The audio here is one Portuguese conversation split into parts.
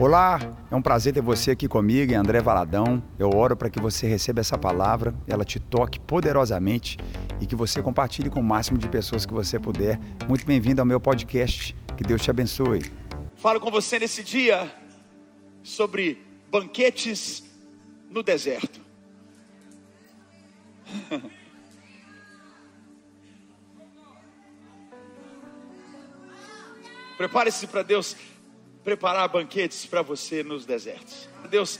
Olá, é um prazer ter você aqui comigo, André Valadão. Eu oro para que você receba essa palavra, ela te toque poderosamente e que você compartilhe com o máximo de pessoas que você puder. Muito bem-vindo ao meu podcast. Que Deus te abençoe. Falo com você nesse dia sobre banquetes no deserto. Prepare-se para Deus preparar banquetes para você nos desertos. Deus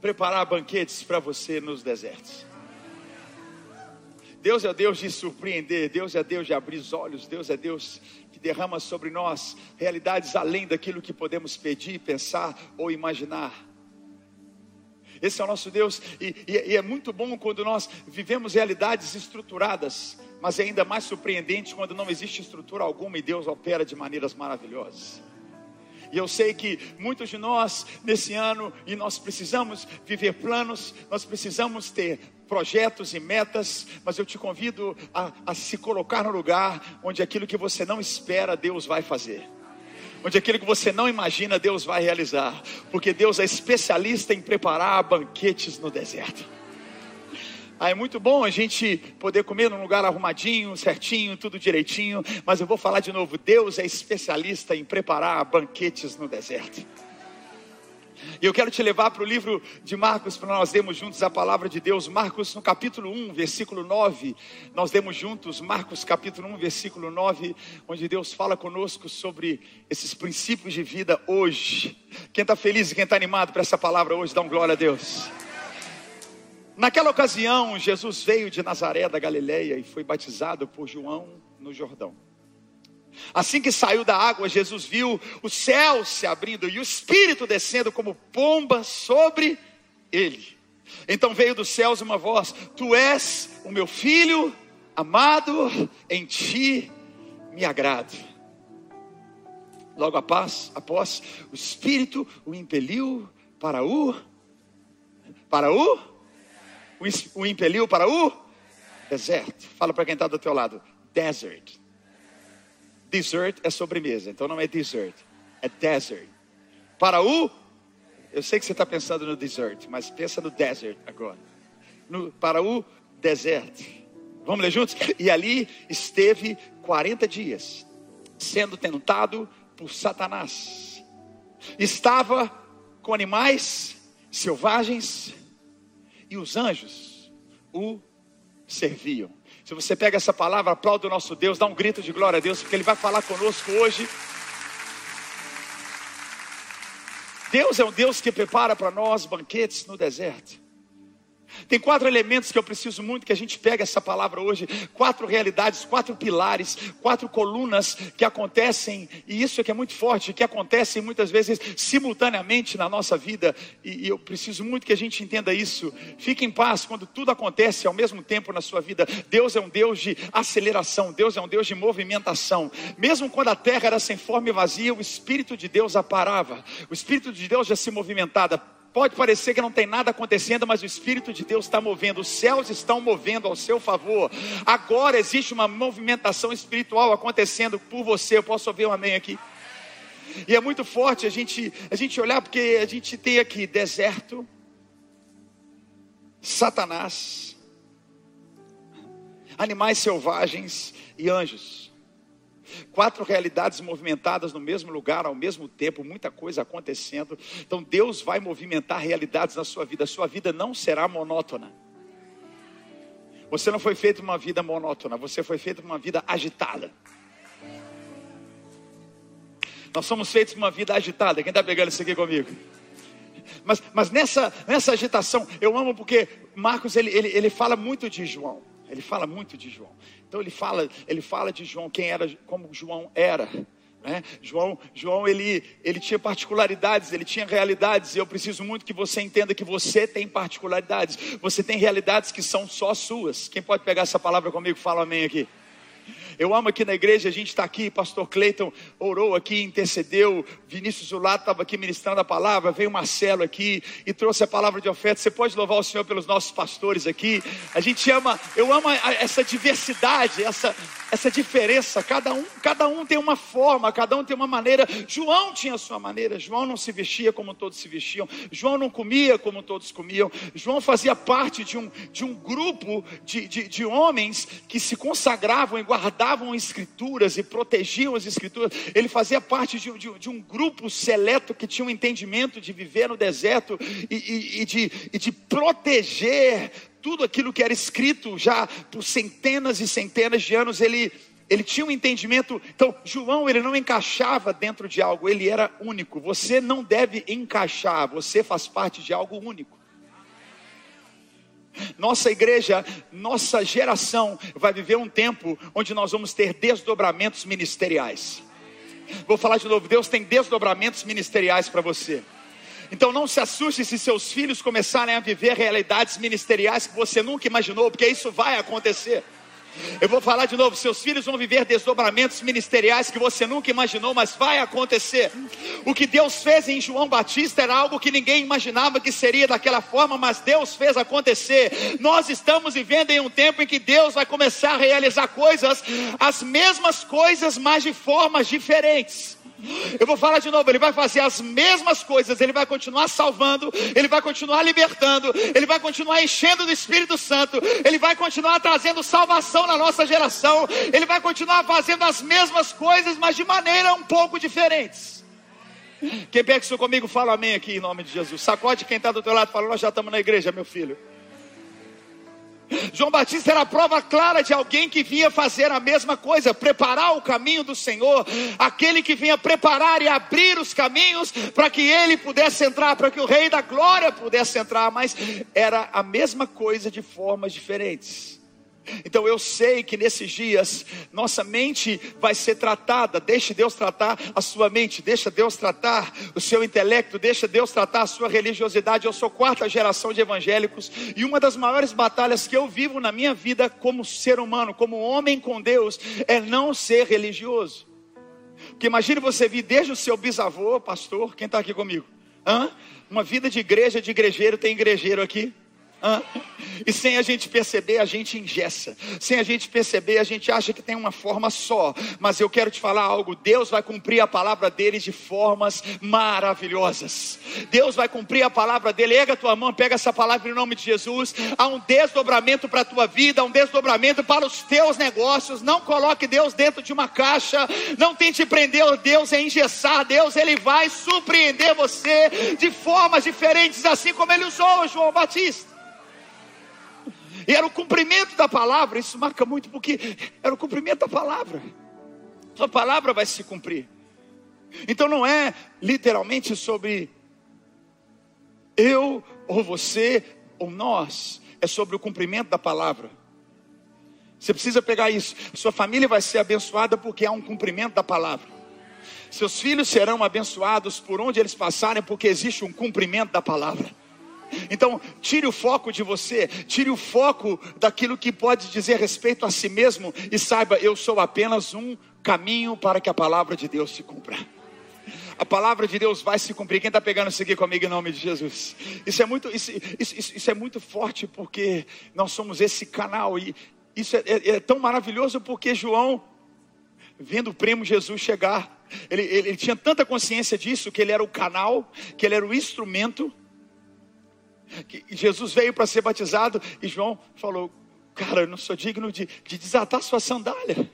preparar banquetes para você nos desertos. Deus é Deus de surpreender, Deus é Deus de abrir os olhos, Deus é Deus que derrama sobre nós realidades além daquilo que podemos pedir, pensar ou imaginar. Esse é o nosso Deus, e, e, e, é muito bom quando nós vivemos realidades estruturadas, mas é ainda mais surpreendente quando não existe estrutura alguma e Deus opera de maneiras maravilhosas. E eu sei que muitos de nós, nesse ano, e nós precisamos viver planos, nós precisamos ter projetos e metas, mas eu te convido a, a se colocar no lugar onde aquilo que você não espera, Deus vai fazer onde aquilo que você não imagina, Deus vai realizar, porque Deus é especialista em preparar banquetes no deserto. Ah, é muito bom a gente poder comer num lugar arrumadinho, certinho, tudo direitinho, mas eu vou falar de novo: Deus é especialista em preparar banquetes no deserto. E eu quero te levar para o livro de Marcos, para nós lermos juntos a palavra de Deus. Marcos, no capítulo 1, versículo 9. Nós lemos juntos, Marcos, capítulo 1, versículo 9, onde Deus fala conosco sobre esses princípios de vida hoje. Quem está feliz e quem está animado para essa palavra hoje, dá um glória a Deus. Naquela ocasião, Jesus veio de Nazaré da Galileia e foi batizado por João no Jordão. Assim que saiu da água, Jesus viu o céu se abrindo e o Espírito descendo como pomba sobre ele. Então veio dos céus uma voz: Tu és o meu filho amado, em ti me agrado. Logo após, após o Espírito o impeliu para o para o o impeliu para o deserto. Fala para quem está do teu lado: desert. Dessert é sobremesa, então não é dessert, é desert. Para o, eu sei que você está pensando no dessert, mas pensa no desert agora. No, para o deserto. Vamos ler juntos? E ali esteve 40 dias, sendo tentado por Satanás. Estava com animais selvagens e os anjos o serviam. Se você pega essa palavra, aplauda o nosso Deus, dá um grito de glória a Deus, porque Ele vai falar conosco hoje. Deus é um Deus que prepara para nós banquetes no deserto. Tem quatro elementos que eu preciso muito que a gente pegue essa palavra hoje, quatro realidades, quatro pilares, quatro colunas que acontecem, e isso é que é muito forte, que acontecem muitas vezes simultaneamente na nossa vida, e, e eu preciso muito que a gente entenda isso. Fique em paz quando tudo acontece ao mesmo tempo na sua vida. Deus é um Deus de aceleração, Deus é um Deus de movimentação. Mesmo quando a terra era sem forma e vazia, o Espírito de Deus a parava, o Espírito de Deus já se movimentava Pode parecer que não tem nada acontecendo, mas o Espírito de Deus está movendo, os céus estão movendo ao seu favor. Agora existe uma movimentação espiritual acontecendo por você. Eu posso ouvir um amém aqui? E é muito forte a gente, a gente olhar, porque a gente tem aqui deserto, Satanás, animais selvagens e anjos. Quatro realidades movimentadas no mesmo lugar, ao mesmo tempo, muita coisa acontecendo. Então Deus vai movimentar realidades na sua vida. A sua vida não será monótona. Você não foi feito uma vida monótona, você foi feito uma vida agitada. Nós somos feitos uma vida agitada. Quem está pegando isso aqui comigo? Mas, mas nessa, nessa agitação, eu amo porque Marcos ele, ele, ele fala muito de João. Ele fala muito de João. Então ele fala, ele fala de João, quem era, como João era. Né? João, João ele, ele tinha particularidades, ele tinha realidades, e eu preciso muito que você entenda que você tem particularidades, você tem realidades que são só suas. Quem pode pegar essa palavra comigo? Fala amém aqui. Eu amo aqui na igreja, a gente está aqui, pastor Cleiton orou aqui, intercedeu, Vinícius Zulato estava aqui ministrando a palavra, veio Marcelo aqui e trouxe a palavra de oferta. Você pode louvar o Senhor pelos nossos pastores aqui. A gente ama, eu amo essa diversidade, essa, essa diferença. Cada um, cada um tem uma forma, cada um tem uma maneira. João tinha a sua maneira, João não se vestia como todos se vestiam, João não comia como todos comiam, João fazia parte de um, de um grupo de, de, de homens que se consagravam e guardavam escrituras e protegiam as escrituras. Ele fazia parte de, de, de um grupo seleto que tinha um entendimento de viver no deserto e, e, e, de, e de proteger tudo aquilo que era escrito já por centenas e centenas de anos. Ele ele tinha um entendimento. Então, João, ele não encaixava dentro de algo, ele era único. Você não deve encaixar, você faz parte de algo único. Nossa igreja, nossa geração vai viver um tempo onde nós vamos ter desdobramentos ministeriais. Vou falar de novo: Deus tem desdobramentos ministeriais para você. Então não se assuste se seus filhos começarem a viver realidades ministeriais que você nunca imaginou, porque isso vai acontecer. Eu vou falar de novo: seus filhos vão viver desdobramentos ministeriais que você nunca imaginou, mas vai acontecer. O que Deus fez em João Batista era algo que ninguém imaginava que seria daquela forma, mas Deus fez acontecer. Nós estamos vivendo em um tempo em que Deus vai começar a realizar coisas, as mesmas coisas, mas de formas diferentes. Eu vou falar de novo, ele vai fazer as mesmas coisas, ele vai continuar salvando, ele vai continuar libertando, ele vai continuar enchendo do Espírito Santo, ele vai continuar trazendo salvação na nossa geração, ele vai continuar fazendo as mesmas coisas, mas de maneira um pouco diferentes. Quem pega isso comigo, fala amém aqui em nome de Jesus. Sacode quem está do teu lado, fala, nós já estamos na igreja, meu filho. João Batista era a prova clara de alguém que vinha fazer a mesma coisa, preparar o caminho do Senhor, aquele que vinha preparar e abrir os caminhos para que ele pudesse entrar, para que o Rei da Glória pudesse entrar, mas era a mesma coisa de formas diferentes. Então eu sei que nesses dias nossa mente vai ser tratada. Deixe Deus tratar a sua mente, deixa Deus tratar o seu intelecto, deixa Deus tratar a sua religiosidade. Eu sou quarta geração de evangélicos e uma das maiores batalhas que eu vivo na minha vida como ser humano, como homem com Deus, é não ser religioso. Porque imagine você vir desde o seu bisavô, pastor, quem está aqui comigo? Hã? Uma vida de igreja, de igrejeiro, tem igrejeiro aqui? E sem a gente perceber, a gente ingessa. Sem a gente perceber, a gente acha que tem uma forma só. Mas eu quero te falar algo: Deus vai cumprir a palavra dele de formas maravilhosas. Deus vai cumprir a palavra dele. Erga a tua mão, pega essa palavra em nome de Jesus. Há um desdobramento para a tua vida, há um desdobramento para os teus negócios. Não coloque Deus dentro de uma caixa. Não tente prender Deus em engessar. Deus, ele vai surpreender você de formas diferentes, assim como ele usou João Batista. E era o cumprimento da palavra, isso marca muito porque era o cumprimento da palavra. Sua palavra vai se cumprir. Então não é literalmente sobre eu ou você ou nós, é sobre o cumprimento da palavra. Você precisa pegar isso. Sua família vai ser abençoada porque há um cumprimento da palavra. Seus filhos serão abençoados por onde eles passarem porque existe um cumprimento da palavra. Então, tire o foco de você, tire o foco daquilo que pode dizer respeito a si mesmo e saiba, eu sou apenas um caminho para que a palavra de Deus se cumpra. A palavra de Deus vai se cumprir. Quem está pegando isso aqui comigo em nome de Jesus? Isso é muito, isso, isso, isso, é muito forte porque nós somos esse canal e isso é, é, é tão maravilhoso porque João, vendo o primo Jesus chegar, ele, ele, ele tinha tanta consciência disso que ele era o canal, que ele era o instrumento que Jesus veio para ser batizado e João falou: Cara, eu não sou digno de, de desatar sua sandália.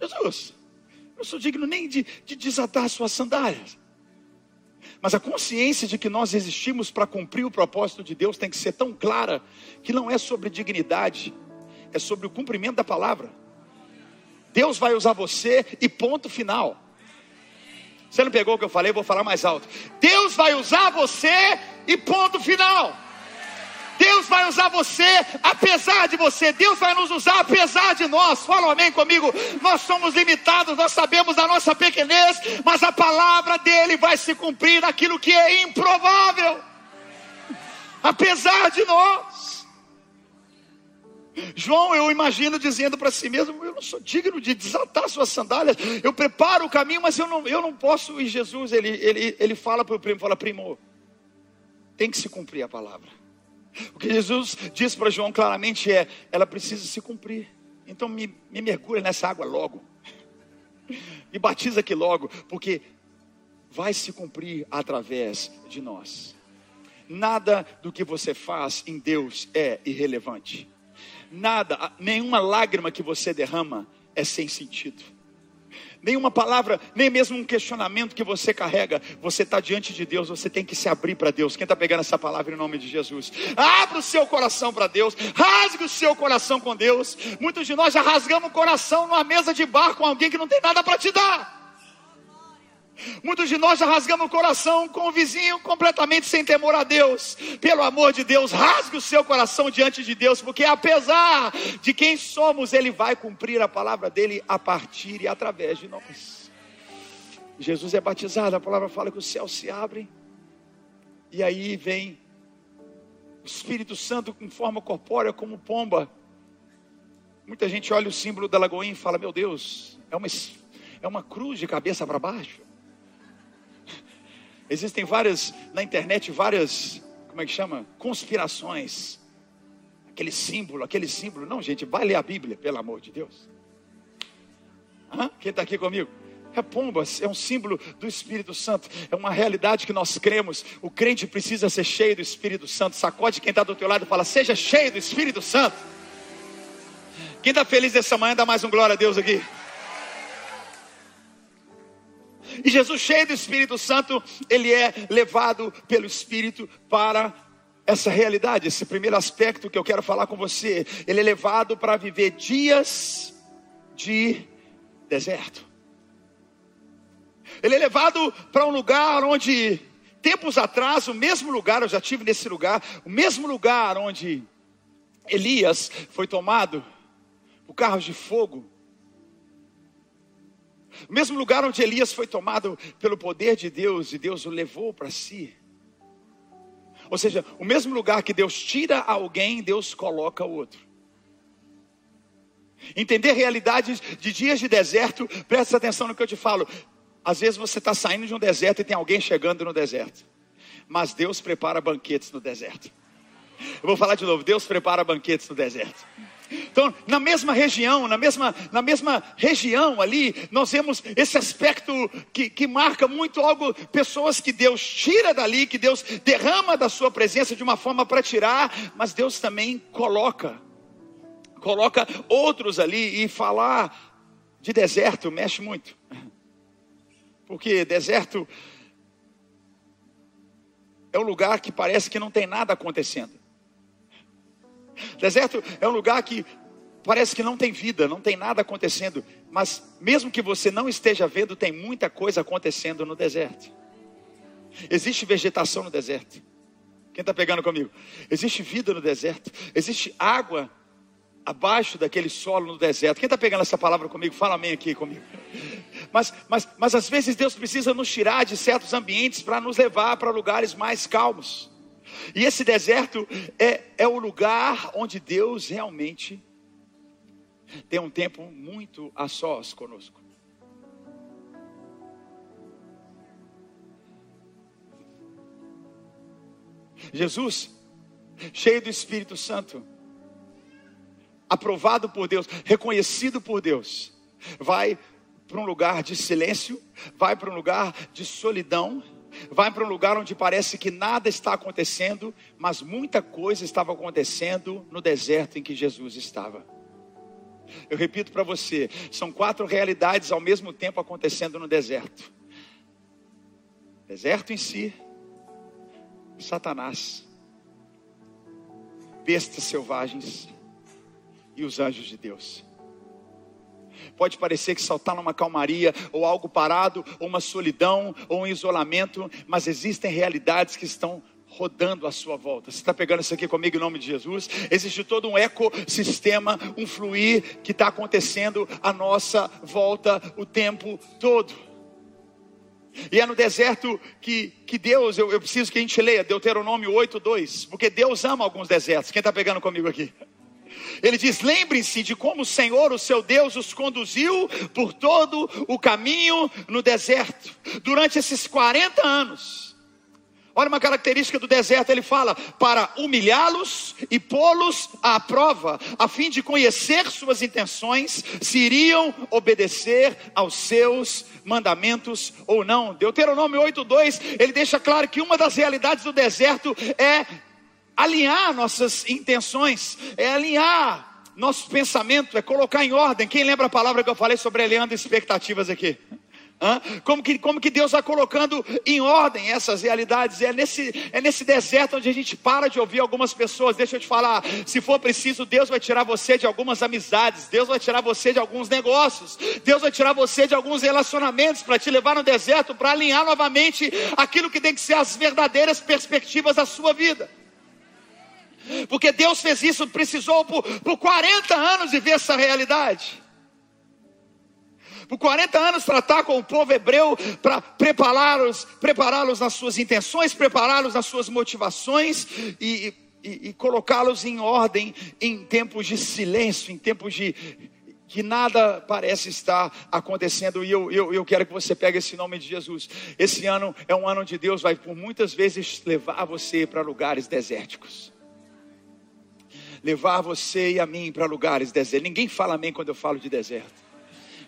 Jesus, eu não sou digno nem de, de desatar suas sandálias. Mas a consciência de que nós existimos para cumprir o propósito de Deus tem que ser tão clara que não é sobre dignidade, é sobre o cumprimento da palavra. Deus vai usar você e ponto final. Você não pegou o que eu falei? Vou falar mais alto. Deus vai usar você e ponto final. Deus vai usar você apesar de você. Deus vai nos usar apesar de nós. Fala amém comigo. Nós somos limitados, nós sabemos da nossa pequenez, mas a palavra dele vai se cumprir naquilo que é improvável. Apesar de nós. João, eu imagino dizendo para si mesmo: Eu não sou digno de desatar suas sandálias. Eu preparo o caminho, mas eu não, eu não posso. E Jesus, ele, ele, ele fala para o primo: fala, Primo, tem que se cumprir a palavra. O que Jesus diz para João claramente é: Ela precisa se cumprir. Então me, me mergulha nessa água logo. Me batiza aqui logo, porque vai se cumprir através de nós. Nada do que você faz em Deus é irrelevante. Nada, nenhuma lágrima que você derrama é sem sentido. Nenhuma palavra, nem mesmo um questionamento que você carrega, você está diante de Deus, você tem que se abrir para Deus. Quem está pegando essa palavra em nome de Jesus? Abra o seu coração para Deus, rasgue o seu coração com Deus. Muitos de nós já rasgamos o coração numa mesa de bar com alguém que não tem nada para te dar. Muitos de nós já rasgamos o coração com o vizinho completamente sem temor a Deus. Pelo amor de Deus, rasgue o seu coração diante de Deus, porque apesar de quem somos, Ele vai cumprir a palavra dele a partir e através de nós. Jesus é batizado, a palavra fala que os céus se abrem, e aí vem o Espírito Santo em forma corpórea, como pomba. Muita gente olha o símbolo da lagoinha e fala: Meu Deus, é uma, é uma cruz de cabeça para baixo. Existem várias, na internet, várias, como é que chama? Conspirações. Aquele símbolo, aquele símbolo. Não, gente, vai ler a Bíblia, pelo amor de Deus. Hã? Quem está aqui comigo? É pombas, é um símbolo do Espírito Santo, é uma realidade que nós cremos. O crente precisa ser cheio do Espírito Santo. Sacode quem está do teu lado e fala: Seja cheio do Espírito Santo. Quem está feliz dessa manhã, dá mais um glória a Deus aqui. E Jesus, cheio do Espírito Santo, ele é levado pelo Espírito para essa realidade, esse primeiro aspecto que eu quero falar com você. Ele é levado para viver dias de deserto. Ele é levado para um lugar onde, tempos atrás, o mesmo lugar, eu já tive nesse lugar, o mesmo lugar onde Elias foi tomado por carros de fogo o mesmo lugar onde Elias foi tomado pelo poder de Deus e Deus o levou para si. Ou seja, o mesmo lugar que Deus tira alguém, Deus coloca outro. Entender realidades de dias de deserto, presta atenção no que eu te falo. Às vezes você está saindo de um deserto e tem alguém chegando no deserto. Mas Deus prepara banquetes no deserto. Eu vou falar de novo: Deus prepara banquetes no deserto. Então, na mesma região, na mesma, na mesma região ali, nós vemos esse aspecto que, que marca muito algo, pessoas que Deus tira dali, que Deus derrama da sua presença de uma forma para tirar, mas Deus também coloca, coloca outros ali e falar de deserto mexe muito. Porque deserto é um lugar que parece que não tem nada acontecendo. Deserto é um lugar que parece que não tem vida, não tem nada acontecendo, mas mesmo que você não esteja vendo, tem muita coisa acontecendo no deserto. Existe vegetação no deserto. Quem está pegando comigo? Existe vida no deserto, existe água abaixo daquele solo no deserto. Quem está pegando essa palavra comigo? Fala amém aqui comigo. Mas, mas, mas às vezes Deus precisa nos tirar de certos ambientes para nos levar para lugares mais calmos. E esse deserto é, é o lugar onde Deus realmente tem um tempo muito a sós conosco. Jesus, cheio do Espírito Santo, aprovado por Deus, reconhecido por Deus, vai para um lugar de silêncio, vai para um lugar de solidão, vai para um lugar onde parece que nada está acontecendo, mas muita coisa estava acontecendo no deserto em que Jesus estava. Eu repito para você: são quatro realidades ao mesmo tempo acontecendo no deserto. Deserto em si, Satanás, bestas selvagens e os anjos de Deus. Pode parecer que só está numa calmaria, ou algo parado, ou uma solidão, ou um isolamento, mas existem realidades que estão rodando à sua volta. Você está pegando isso aqui comigo em nome de Jesus? Existe todo um ecossistema, um fluir que está acontecendo à nossa volta o tempo todo. E é no deserto que, que Deus, eu, eu preciso que a gente leia Deuteronômio 8, 2, porque Deus ama alguns desertos. Quem está pegando comigo aqui? Ele diz: lembrem-se de como o Senhor, o seu Deus, os conduziu por todo o caminho no deserto, durante esses 40 anos. Olha uma característica do deserto, ele fala: para humilhá-los e pô-los à prova, a fim de conhecer suas intenções, se iriam obedecer aos seus mandamentos ou não. Deuteronômio 8:2, ele deixa claro que uma das realidades do deserto é alinhar nossas intenções, é alinhar nosso pensamento, é colocar em ordem. Quem lembra a palavra que eu falei sobre alinhando expectativas aqui? Como que, como que Deus vai colocando em ordem essas realidades? É nesse, é nesse deserto onde a gente para de ouvir algumas pessoas. Deixa eu te falar: se for preciso, Deus vai tirar você de algumas amizades, Deus vai tirar você de alguns negócios, Deus vai tirar você de alguns relacionamentos para te levar no deserto, para alinhar novamente aquilo que tem que ser as verdadeiras perspectivas da sua vida. Porque Deus fez isso, precisou por, por 40 anos de ver essa realidade por 40 anos tratar com o povo hebreu para prepará-los, prepará-los nas suas intenções, prepará-los nas suas motivações e, e, e colocá-los em ordem em tempos de silêncio, em tempos de que nada parece estar acontecendo, e eu, eu, eu quero que você pegue esse nome de Jesus. Esse ano é um ano onde Deus vai por muitas vezes levar você para lugares desérticos. Levar você e a mim para lugares desérticos. Ninguém fala amém quando eu falo de deserto.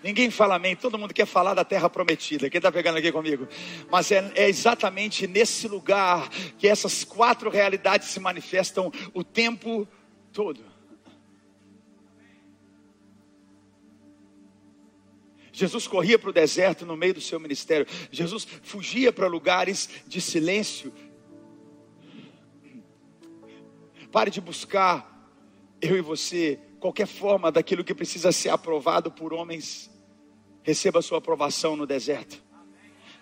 Ninguém fala amém, todo mundo quer falar da terra prometida. Quem está pegando aqui comigo? Mas é, é exatamente nesse lugar que essas quatro realidades se manifestam o tempo todo. Jesus corria para o deserto no meio do seu ministério. Jesus fugia para lugares de silêncio. Pare de buscar, eu e você, qualquer forma daquilo que precisa ser aprovado por homens Receba a sua aprovação no deserto.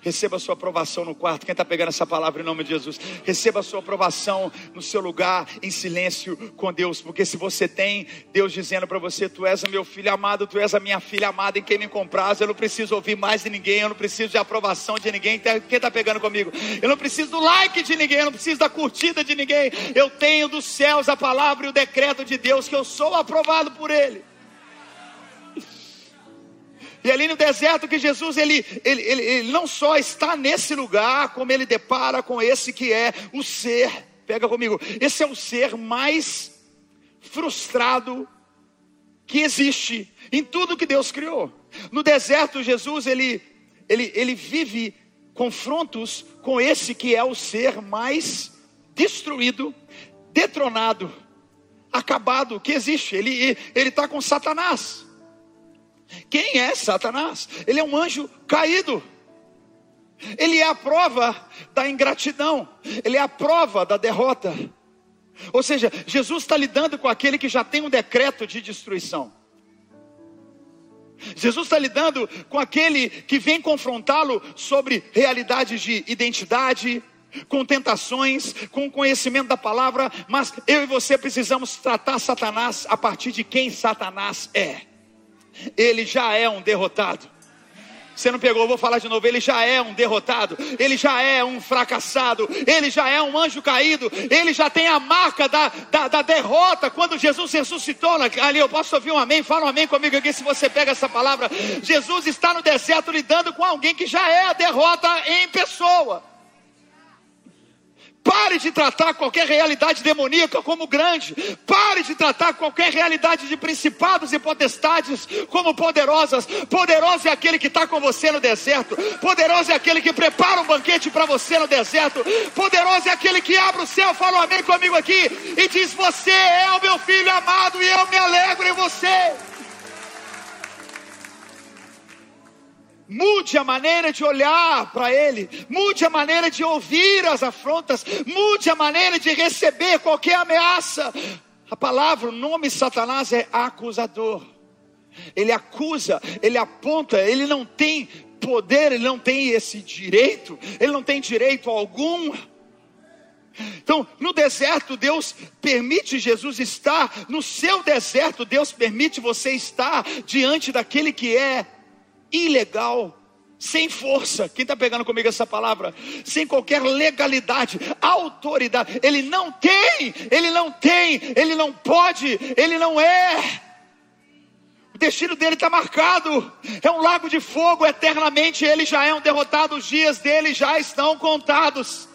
Receba a sua aprovação no quarto. Quem está pegando essa palavra em nome de Jesus? Receba a sua aprovação no seu lugar, em silêncio com Deus. Porque se você tem Deus dizendo para você: Tu és o meu filho amado, tu és a minha filha amada em quem me compraz. Eu não preciso ouvir mais de ninguém, eu não preciso de aprovação de ninguém. Quem está pegando comigo? Eu não preciso do like de ninguém, eu não preciso da curtida de ninguém. Eu tenho dos céus a palavra e o decreto de Deus que eu sou aprovado por Ele. E ali no deserto que Jesus ele, ele, ele, ele, não só está nesse lugar, como ele depara com esse que é o ser, pega comigo, esse é o ser mais frustrado que existe em tudo que Deus criou. No deserto, Jesus ele, ele, ele vive confrontos com esse que é o ser mais destruído, detronado, acabado que existe. Ele está com Satanás. Quem é Satanás? Ele é um anjo caído. Ele é a prova da ingratidão, ele é a prova da derrota. Ou seja, Jesus está lidando com aquele que já tem um decreto de destruição. Jesus está lidando com aquele que vem confrontá-lo sobre realidades de identidade, com tentações, com conhecimento da palavra, mas eu e você precisamos tratar Satanás a partir de quem Satanás é ele já é um derrotado. Você não pegou, vou falar de novo. Ele já é um derrotado, ele já é um fracassado, ele já é um anjo caído, ele já tem a marca da, da, da derrota. Quando Jesus ressuscitou, ali eu posso ouvir um amém, fala um amém comigo aqui se você pega essa palavra. Jesus está no deserto lidando com alguém que já é a derrota em pessoa. Pare de tratar qualquer realidade demoníaca como grande. Pare de tratar qualquer realidade de principados e potestades como poderosas. Poderoso é aquele que está com você no deserto. Poderoso é aquele que prepara um banquete para você no deserto. Poderoso é aquele que abre o céu, fala um amém comigo aqui e diz: Você é o meu filho amado e eu me alegro em você. Mude a maneira de olhar para Ele, mude a maneira de ouvir as afrontas, mude a maneira de receber qualquer ameaça. A palavra, o nome Satanás é acusador. Ele acusa, ele aponta, ele não tem poder, ele não tem esse direito, ele não tem direito algum. Então, no deserto, Deus permite Jesus estar, no seu deserto, Deus permite você estar diante daquele que é ilegal, sem força. Quem está pegando comigo essa palavra? Sem qualquer legalidade. autoridade. Ele não tem, ele não tem, ele não pode, ele não é. O destino dele está marcado. É um lago de fogo eternamente. Ele já é um derrotado. Os dias dele já estão contados.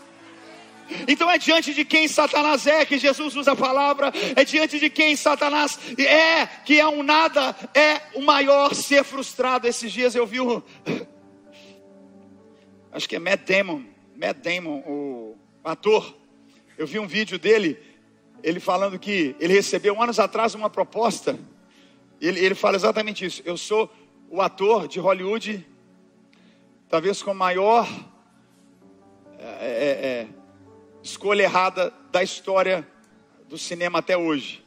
Então é diante de quem Satanás é que Jesus usa a palavra, é diante de quem Satanás é, que é um nada, é o maior ser frustrado. Esses dias eu vi o. Acho que é Matt Damon, Matt Damon, o ator. Eu vi um vídeo dele, ele falando que ele recebeu anos atrás uma proposta ele, ele fala exatamente isso. Eu sou o ator de Hollywood, talvez com maior é, é, é, escolha errada da história do cinema até hoje.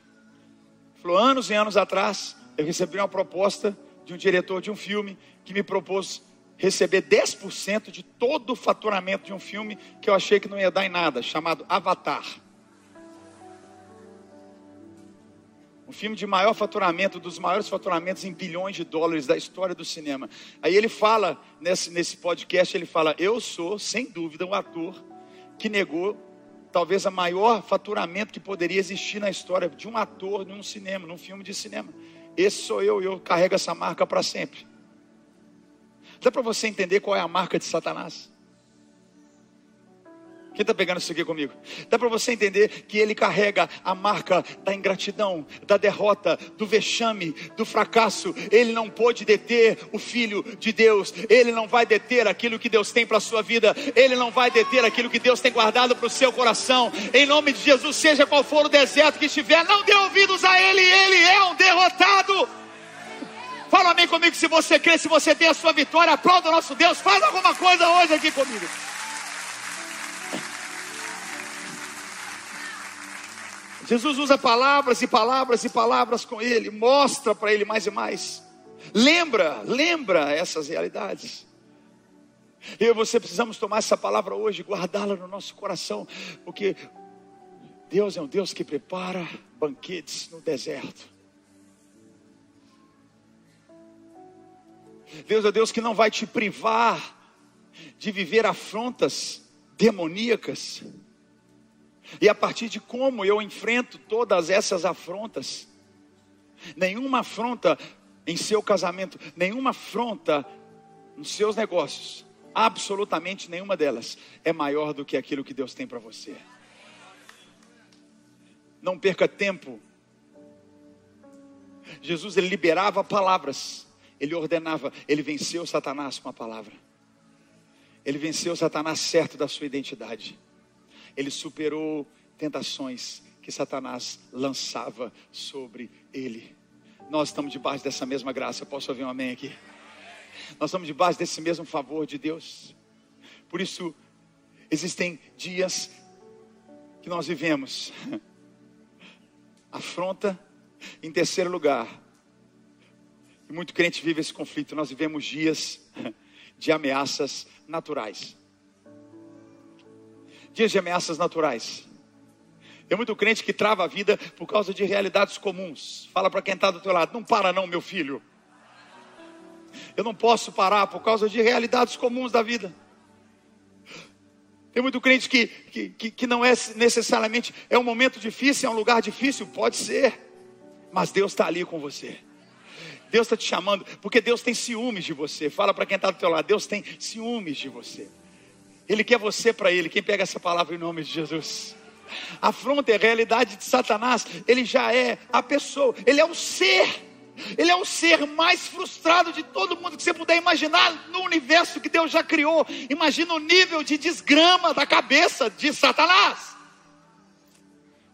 Falou, anos e anos atrás, eu recebi uma proposta de um diretor de um filme que me propôs receber 10% de todo o faturamento de um filme que eu achei que não ia dar em nada, chamado Avatar. um filme de maior faturamento, dos maiores faturamentos em bilhões de dólares da história do cinema. Aí ele fala, nesse, nesse podcast, ele fala: Eu sou, sem dúvida, um ator que negou talvez a maior faturamento que poderia existir na história de um ator num cinema, num filme de cinema. Esse sou eu, e eu carrego essa marca para sempre. Dá para você entender qual é a marca de Satanás? Quem está pegando isso aqui comigo? Dá para você entender que ele carrega a marca da ingratidão, da derrota, do vexame, do fracasso. Ele não pôde deter o Filho de Deus. Ele não vai deter aquilo que Deus tem para a sua vida. Ele não vai deter aquilo que Deus tem guardado para o seu coração. Em nome de Jesus, seja qual for o deserto que estiver, não dê ouvidos a ele. Ele é um derrotado. Fala amém comigo se você crê, se você tem a sua vitória. Aplauda o nosso Deus. Faz alguma coisa hoje aqui comigo. Jesus usa palavras e palavras e palavras com ele, mostra para ele mais e mais. Lembra, lembra essas realidades. Eu e você precisamos tomar essa palavra hoje, guardá-la no nosso coração, porque Deus é um Deus que prepara banquetes no deserto. Deus é Deus que não vai te privar de viver afrontas demoníacas. E a partir de como eu enfrento todas essas afrontas, nenhuma afronta em seu casamento, nenhuma afronta nos seus negócios, absolutamente nenhuma delas é maior do que aquilo que Deus tem para você. Não perca tempo. Jesus ele liberava palavras, ele ordenava, ele venceu Satanás com a palavra. Ele venceu Satanás certo da sua identidade ele superou tentações que Satanás lançava sobre ele. Nós estamos debaixo dessa mesma graça. Posso ouvir um amém aqui? Nós estamos debaixo desse mesmo favor de Deus. Por isso, existem dias que nós vivemos afronta, em terceiro lugar. E muito crente vive esse conflito. Nós vivemos dias de ameaças naturais dias de ameaças naturais. Tem muito crente que trava a vida por causa de realidades comuns. Fala para quem está do teu lado, não para não, meu filho. Eu não posso parar por causa de realidades comuns da vida. Tem muito crente que, que, que, que não é necessariamente, é um momento difícil, é um lugar difícil, pode ser, mas Deus está ali com você. Deus está te chamando, porque Deus tem ciúmes de você. Fala para quem está do teu lado, Deus tem ciúmes de você. Ele quer você para Ele. Quem pega essa palavra em nome de Jesus? Afronta é a realidade de Satanás. Ele já é a pessoa, ele é o ser. Ele é o ser mais frustrado de todo mundo que você puder imaginar no universo que Deus já criou. Imagina o nível de desgrama da cabeça de Satanás.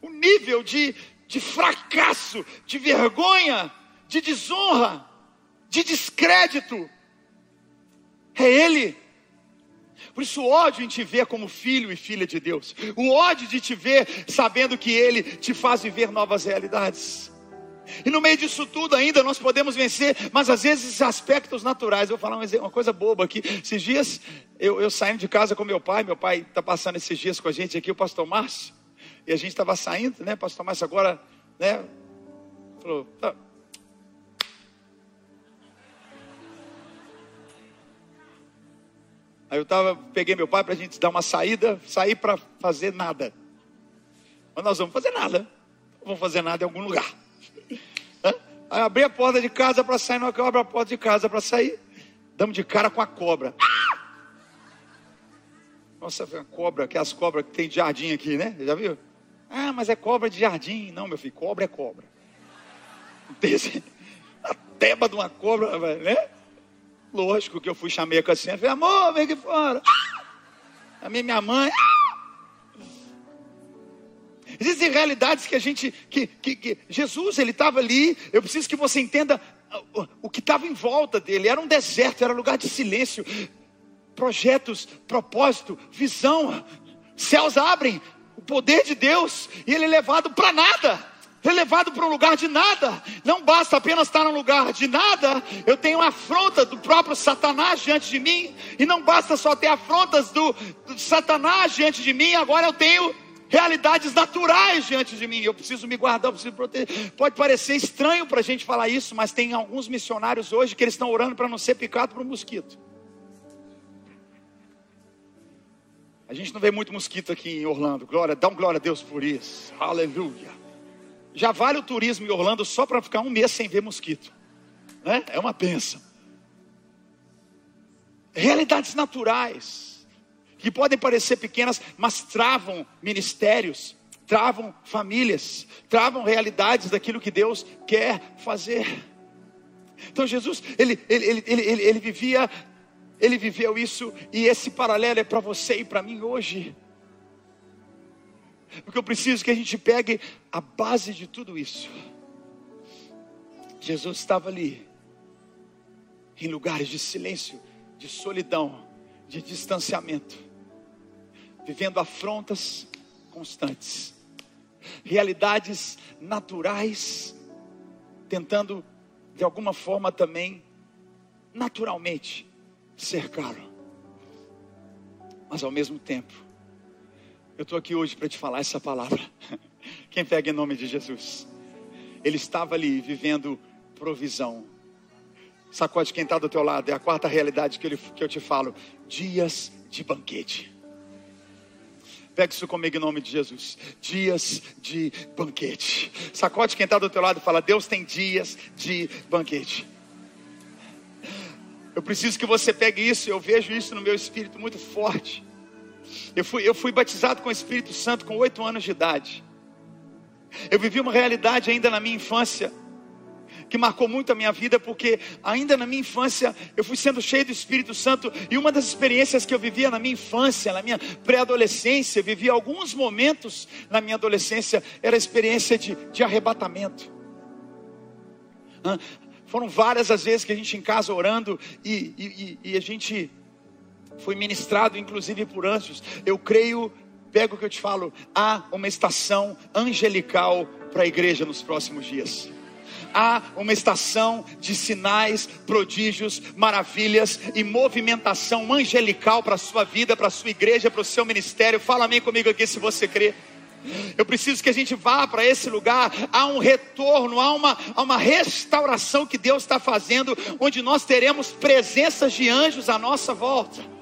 O nível de, de fracasso, de vergonha, de desonra, de descrédito. É Ele. Por isso, o ódio em te ver como filho e filha de Deus, o ódio de te ver sabendo que Ele te faz viver novas realidades. E no meio disso tudo ainda nós podemos vencer, mas às vezes aspectos naturais. Eu vou falar uma coisa boba aqui. Esses dias eu, eu saindo de casa com meu pai, meu pai está passando esses dias com a gente aqui, o pastor Márcio, e a gente estava saindo, né? Pastor Márcio agora, né? Falou, tá, Aí eu tava, peguei meu pai para a gente dar uma saída, sair para fazer nada. Mas nós vamos fazer nada. Não vamos fazer nada em algum lugar. Aí abri a porta de casa para sair, não que eu abro a porta de casa para sair, damos de cara com a cobra. Nossa, foi uma cobra, aquelas cobras que tem de jardim aqui, né? Já viu? Ah, mas é cobra de jardim. Não, meu filho, cobra é cobra. Tem assim, a teba de uma cobra, né? Lógico que eu fui, chamei a Cassiana, falei, amor, vem aqui fora. A minha, mãe. Existem realidades que a gente, que, que, que Jesus, ele estava ali. Eu preciso que você entenda o, o que estava em volta dele. Era um deserto, era lugar de silêncio. Projetos, propósito, visão. Céus abrem, o poder de Deus, e ele é levado para nada levado para um lugar de nada. Não basta apenas estar num lugar de nada, eu tenho afronta do próprio Satanás diante de mim, e não basta só ter afrontas do, do Satanás diante de mim, agora eu tenho realidades naturais diante de mim. Eu preciso me guardar, eu preciso proteger. Pode parecer estranho para a gente falar isso, mas tem alguns missionários hoje que eles estão orando para não ser picado por um mosquito. A gente não vê muito mosquito aqui em Orlando. Glória, dá um glória a Deus por isso. Aleluia. Já vale o turismo em Orlando só para ficar um mês sem ver mosquito. Né? É uma benção. Realidades naturais, que podem parecer pequenas, mas travam ministérios, travam famílias, travam realidades daquilo que Deus quer fazer. Então Jesus, ele, ele, ele, ele, ele vivia, ele viveu isso, e esse paralelo é para você e para mim hoje. Porque eu preciso que a gente pegue a base de tudo isso. Jesus estava ali, em lugares de silêncio, de solidão, de distanciamento, vivendo afrontas constantes, realidades naturais, tentando de alguma forma também, naturalmente, cercá-lo, mas ao mesmo tempo, eu estou aqui hoje para te falar essa palavra. Quem pega em nome de Jesus? Ele estava ali vivendo provisão. Sacode quem está do teu lado. É a quarta realidade que, eu te falo. Dias de banquete. Pega isso comigo em nome de Jesus. Dias de banquete. Sacode quem está do teu lado e fala: Deus tem dias de banquete. Eu preciso que você pegue isso. Eu vejo isso no meu espírito muito forte. Eu fui, eu fui batizado com o Espírito Santo com oito anos de idade. Eu vivi uma realidade ainda na minha infância que marcou muito a minha vida, porque ainda na minha infância eu fui sendo cheio do Espírito Santo, e uma das experiências que eu vivia na minha infância, na minha pré-adolescência, vivi alguns momentos na minha adolescência, era a experiência de, de arrebatamento. Foram várias as vezes que a gente em casa orando e, e, e a gente foi ministrado inclusive por anjos. Eu creio, pego o que eu te falo, há uma estação angelical para a igreja nos próximos dias. Há uma estação de sinais, prodígios, maravilhas e movimentação angelical para a sua vida, para a sua igreja, para o seu ministério. Fala amém comigo aqui se você crê. Eu preciso que a gente vá para esse lugar. Há um retorno, há uma, há uma restauração que Deus está fazendo, onde nós teremos presenças de anjos à nossa volta.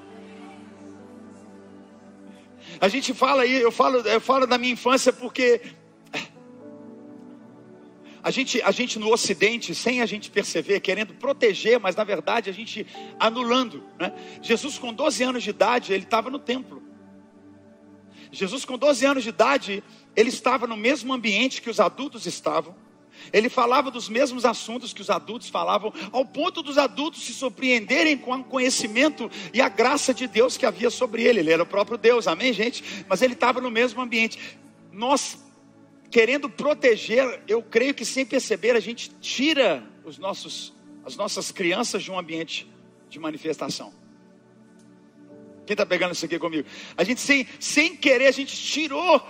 A gente fala aí, eu falo, eu falo da minha infância porque a gente, a gente no Ocidente, sem a gente perceber, querendo proteger, mas na verdade a gente anulando. Né? Jesus, com 12 anos de idade, ele estava no templo. Jesus, com 12 anos de idade, ele estava no mesmo ambiente que os adultos estavam. Ele falava dos mesmos assuntos que os adultos falavam, ao ponto dos adultos se surpreenderem com o conhecimento e a graça de Deus que havia sobre ele. Ele era o próprio Deus, amém, gente? Mas ele estava no mesmo ambiente. Nós, querendo proteger, eu creio que sem perceber, a gente tira os nossos, as nossas crianças de um ambiente de manifestação. Quem está pegando isso aqui comigo? A gente sem, sem querer, a gente tirou,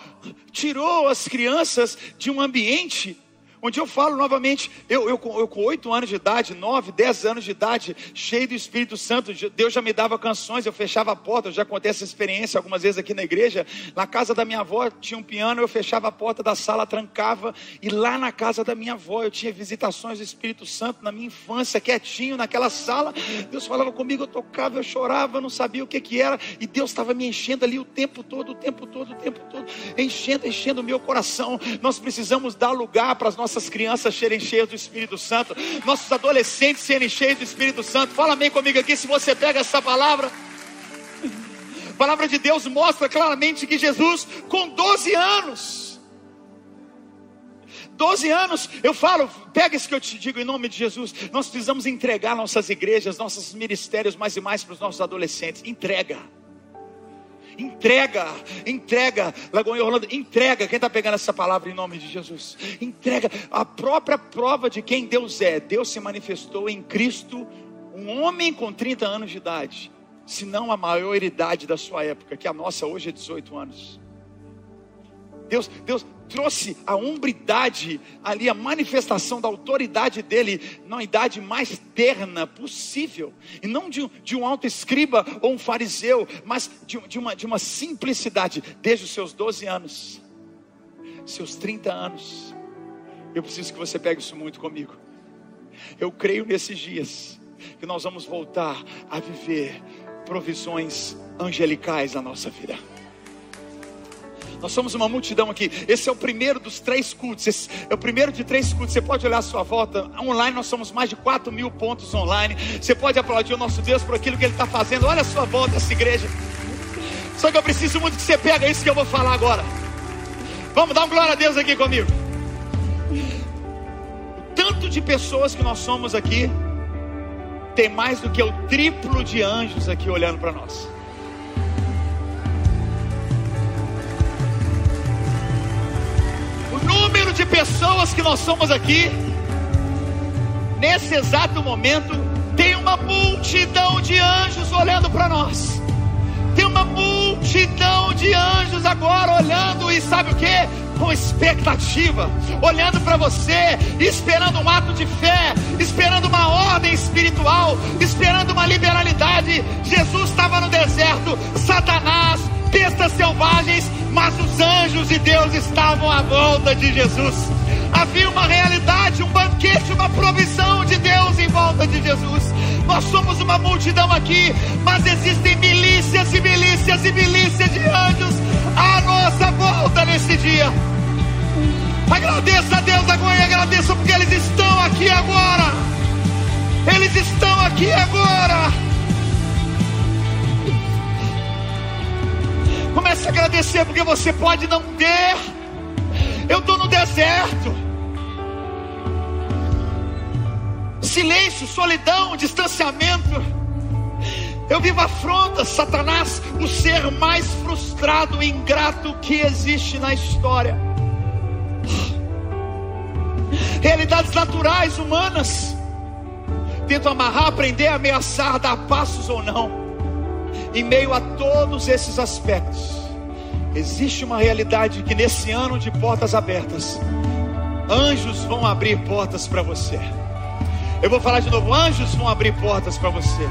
tirou as crianças de um ambiente Onde eu falo novamente, eu, eu, eu com oito anos de idade, nove, dez anos de idade, cheio do Espírito Santo, Deus já me dava canções, eu fechava a porta, eu já contei essa experiência algumas vezes aqui na igreja. Na casa da minha avó tinha um piano, eu fechava a porta da sala, trancava, e lá na casa da minha avó eu tinha visitações do Espírito Santo na minha infância, quietinho naquela sala. Deus falava comigo, eu tocava, eu chorava, não sabia o que, que era, e Deus estava me enchendo ali o tempo todo, o tempo todo, o tempo todo, enchendo, enchendo o meu coração. Nós precisamos dar lugar para as nossas nossas crianças serem cheias do Espírito Santo, nossos adolescentes serem cheios do Espírito Santo. Fala bem comigo aqui se você pega essa palavra. A palavra de Deus mostra claramente que Jesus, com 12 anos, 12 anos, eu falo, pega isso que eu te digo em nome de Jesus. Nós precisamos entregar nossas igrejas, nossos ministérios mais e mais para os nossos adolescentes. Entrega. Entrega, entrega, Lagoinha Orlando, entrega. Quem está pegando essa palavra em nome de Jesus? Entrega a própria prova de quem Deus é. Deus se manifestou em Cristo, um homem com 30 anos de idade, se não a maioridade da sua época, que a nossa hoje é 18 anos. Deus, Deus, trouxe a umbridade ali, a manifestação da autoridade dele na idade mais terna possível, e não de, de um alto escriba ou um fariseu, mas de, de, uma, de uma simplicidade, desde os seus 12 anos, seus 30 anos. Eu preciso que você pegue isso muito comigo. Eu creio nesses dias que nós vamos voltar a viver provisões angelicais na nossa vida. Nós somos uma multidão aqui. Esse é o primeiro dos três cultos. Esse é o primeiro de três cultos. Você pode olhar a sua volta. Online nós somos mais de 4 mil pontos online. Você pode aplaudir o nosso Deus por aquilo que Ele está fazendo. Olha a sua volta, essa igreja. Só que eu preciso muito que você pega isso que eu vou falar agora. Vamos dar um glória a Deus aqui comigo. O tanto de pessoas que nós somos aqui tem mais do que o triplo de anjos aqui olhando para nós. De pessoas que nós somos aqui, nesse exato momento, tem uma multidão de anjos olhando para nós. Tem uma multidão de anjos agora olhando e sabe o que? Com expectativa, olhando para você, esperando um ato de fé, esperando uma ordem espiritual, esperando uma liberalidade. Jesus estava no deserto, Satanás bestas selvagens, mas os anjos de Deus estavam à volta de Jesus. Havia uma realidade, um banquete, uma provisão de Deus em volta de Jesus. Nós somos uma multidão aqui, mas existem milícias e milícias e milícias de anjos à nossa volta nesse dia. Agradeça a Deus agora e agradeça porque eles estão aqui agora. Eles estão aqui agora. Comece a agradecer porque você pode não ter. Eu estou no deserto. Silêncio, solidão, distanciamento. Eu vivo afronta, Satanás, o ser mais frustrado e ingrato que existe na história. Realidades naturais, humanas. Tento amarrar, prender, ameaçar, dar passos ou não em meio a todos esses aspectos, existe uma realidade que nesse ano de portas abertas, anjos vão abrir portas para você. Eu vou falar de novo: anjos vão abrir portas para você.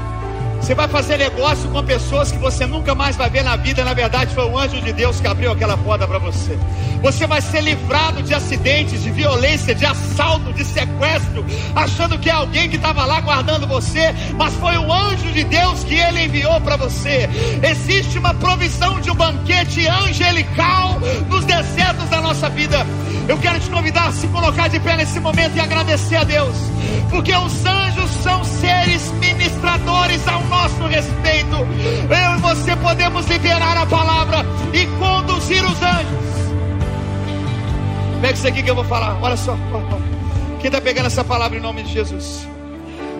Você vai fazer negócio com pessoas que você nunca mais vai ver na vida. Na verdade, foi o anjo de Deus que abriu aquela porta para você. Você vai ser livrado de acidentes, de violência, de assalto, de sequestro, achando que é alguém que estava lá guardando você, mas foi o anjo de Deus que ele enviou para você. Existe uma provisão de um banquete angelical nos desertos da nossa vida. Eu quero te convidar a se colocar de pé nesse momento e agradecer a Deus, porque os anjos seres ministradores ao nosso respeito. Eu e você podemos liberar a palavra e conduzir os anjos. Pega isso aqui que eu vou falar. Olha só. Quem está pegando essa palavra em nome de Jesus?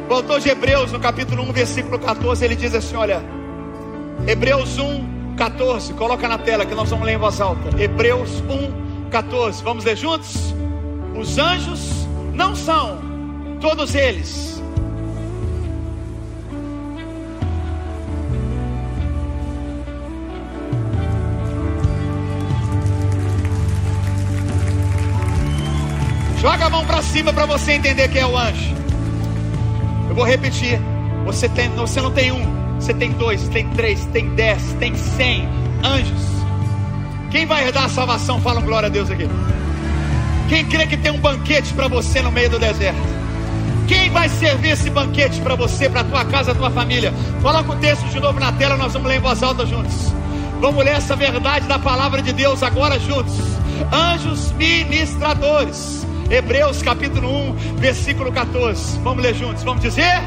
O autor de Hebreus, no capítulo 1, versículo 14, ele diz assim: Olha, Hebreus 1, 14, coloca na tela que nós vamos ler em voz alta. Hebreus 1, 14, vamos ler juntos? Os anjos não são, todos eles, Joga a mão para cima para você entender quem é o anjo. Eu vou repetir. Você, tem, você não tem um, você tem dois, tem três, tem dez, tem cem anjos. Quem vai herdar a salvação? Fala glória a Deus aqui. Quem crê que tem um banquete para você no meio do deserto? Quem vai servir esse banquete para você, para tua casa, tua família? Coloca o texto de novo na tela, nós vamos ler em voz alta juntos. Vamos ler essa verdade da palavra de Deus agora juntos. Anjos ministradores. Hebreus capítulo 1, versículo 14. Vamos ler juntos. Vamos dizer: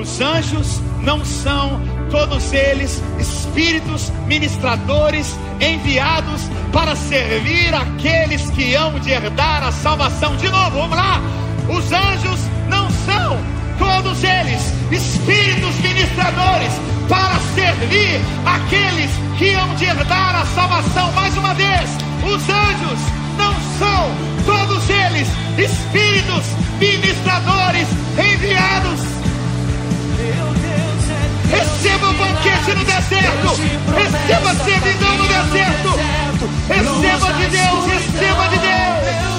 Os anjos não são todos eles espíritos ministradores enviados para servir aqueles que hão de herdar a salvação. De novo, vamos lá. Os anjos não são todos eles espíritos ministradores para servir aqueles que hão de herdar a salvação. Mais uma vez, os anjos não são todos eles espíritos ministradores enviados Receba o banquete no deserto. Receba servidão no deserto. Receba de Deus